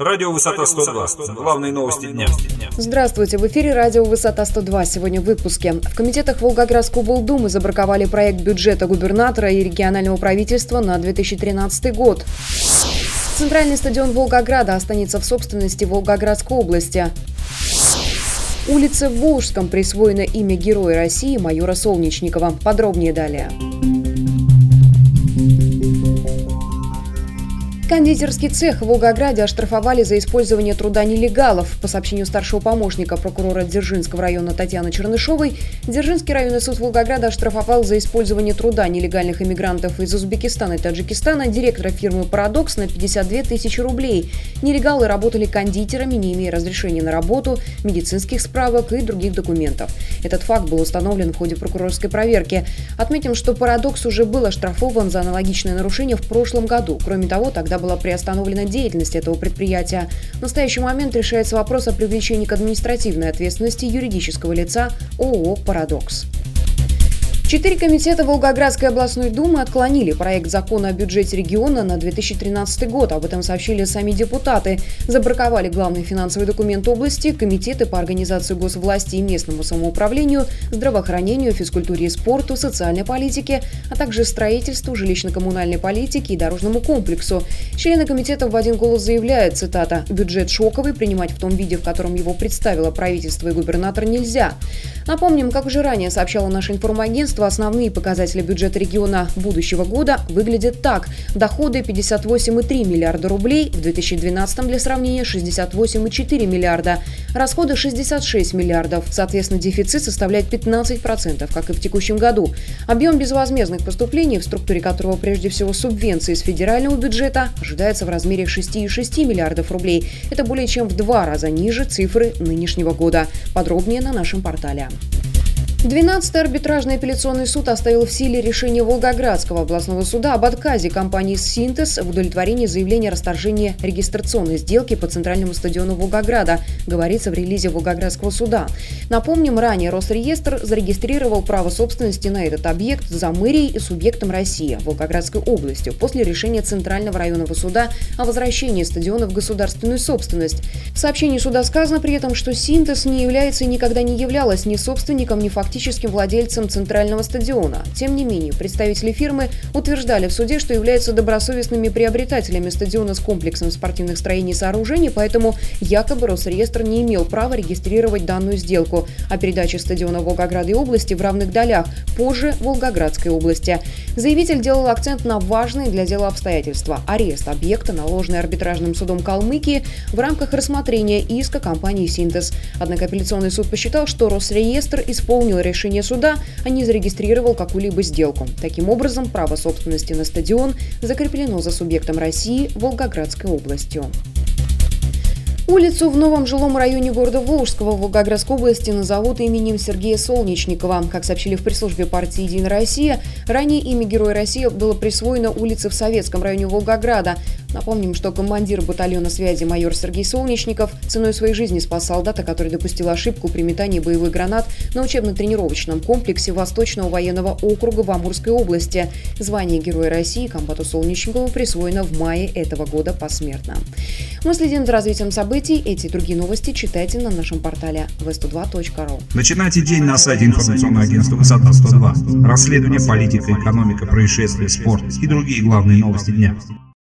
Радио «Высота 102». Главные новости дня. Здравствуйте, в эфире радио «Высота 102». Сегодня в выпуске. В комитетах Волгоградской облдумы забраковали проект бюджета губернатора и регионального правительства на 2013 год. Центральный стадион Волгограда останется в собственности Волгоградской области. Улице в Волжском присвоено имя Героя России майора Солнечникова. Подробнее далее. Кондитерский цех в Волгограде оштрафовали за использование труда нелегалов. По сообщению старшего помощника прокурора Дзержинского района Татьяны Чернышовой, Дзержинский районный суд Волгограда оштрафовал за использование труда нелегальных иммигрантов из Узбекистана и Таджикистана директора фирмы «Парадокс» на 52 тысячи рублей. Нелегалы работали кондитерами, не имея разрешения на работу, медицинских справок и других документов. Этот факт был установлен в ходе прокурорской проверки. Отметим, что «Парадокс» уже был оштрафован за аналогичное нарушение в прошлом году. Кроме того, тогда была приостановлена деятельность этого предприятия. В настоящий момент решается вопрос о привлечении к административной ответственности юридического лица ООО «Парадокс». Четыре комитета Волгоградской областной думы отклонили проект закона о бюджете региона на 2013 год. Об этом сообщили сами депутаты. Забраковали главный финансовый документ области, комитеты по организации госвласти и местному самоуправлению, здравоохранению, физкультуре и спорту, социальной политике, а также строительству, жилищно-коммунальной политике и дорожному комплексу. Члены комитетов в один голос заявляют, цитата, «бюджет шоковый, принимать в том виде, в котором его представило правительство и губернатор нельзя». Напомним, как уже ранее сообщало наше информагентство, правительства основные показатели бюджета региона будущего года выглядят так. Доходы 58,3 миллиарда рублей, в 2012 для сравнения 68,4 миллиарда, расходы 66 миллиардов, соответственно дефицит составляет 15%, как и в текущем году. Объем безвозмездных поступлений, в структуре которого прежде всего субвенции из федерального бюджета, ожидается в размере 6,6 миллиардов рублей. Это более чем в два раза ниже цифры нынешнего года. Подробнее на нашем портале. 12-й арбитражный апелляционный суд оставил в силе решение Волгоградского областного суда об отказе компании «Синтез» в удовлетворении заявления о расторжении регистрационной сделки по центральному стадиону Волгограда, говорится в релизе Волгоградского суда. Напомним, ранее Росреестр зарегистрировал право собственности на этот объект за мэрией и субъектом России Волгоградской областью после решения Центрального районного суда о возвращении стадиона в государственную собственность. В сообщении суда сказано при этом, что «Синтез» не является и никогда не являлась ни собственником, ни фактическим фактическим владельцем центрального стадиона. Тем не менее, представители фирмы утверждали в суде, что являются добросовестными приобретателями стадиона с комплексом спортивных строений и сооружений, поэтому якобы Росреестр не имел права регистрировать данную сделку о передаче стадиона Волгограда и области в равных долях, позже Волгоградской области. Заявитель делал акцент на важные для дела обстоятельства – арест объекта, наложенный арбитражным судом Калмыкии в рамках рассмотрения иска компании «Синтез». Однако апелляционный суд посчитал, что Росреестр исполнил решение суда, а не зарегистрировал какую-либо сделку. Таким образом, право собственности на стадион закреплено за субъектом России Волгоградской областью. Улицу в новом жилом районе города Волжского в Волгоградской области назовут именем Сергея Солнечникова. Как сообщили в пресс-службе партии «Единая Россия», ранее имя Героя России было присвоено улице в Советском районе Волгограда. Напомним, что командир батальона связи майор Сергей Солнечников ценой своей жизни спас солдата, который допустил ошибку при метании боевых гранат на учебно-тренировочном комплексе Восточного военного округа в Амурской области. Звание Героя России комбату Солнечникову присвоено в мае этого года посмертно. Мы следим за развитием событий. Эти и другие новости читайте на нашем портале v102.ru. Начинайте день на сайте информационного агентства «Высота 102». Расследование, политика, экономика, происшествия, спорт и другие главные новости дня.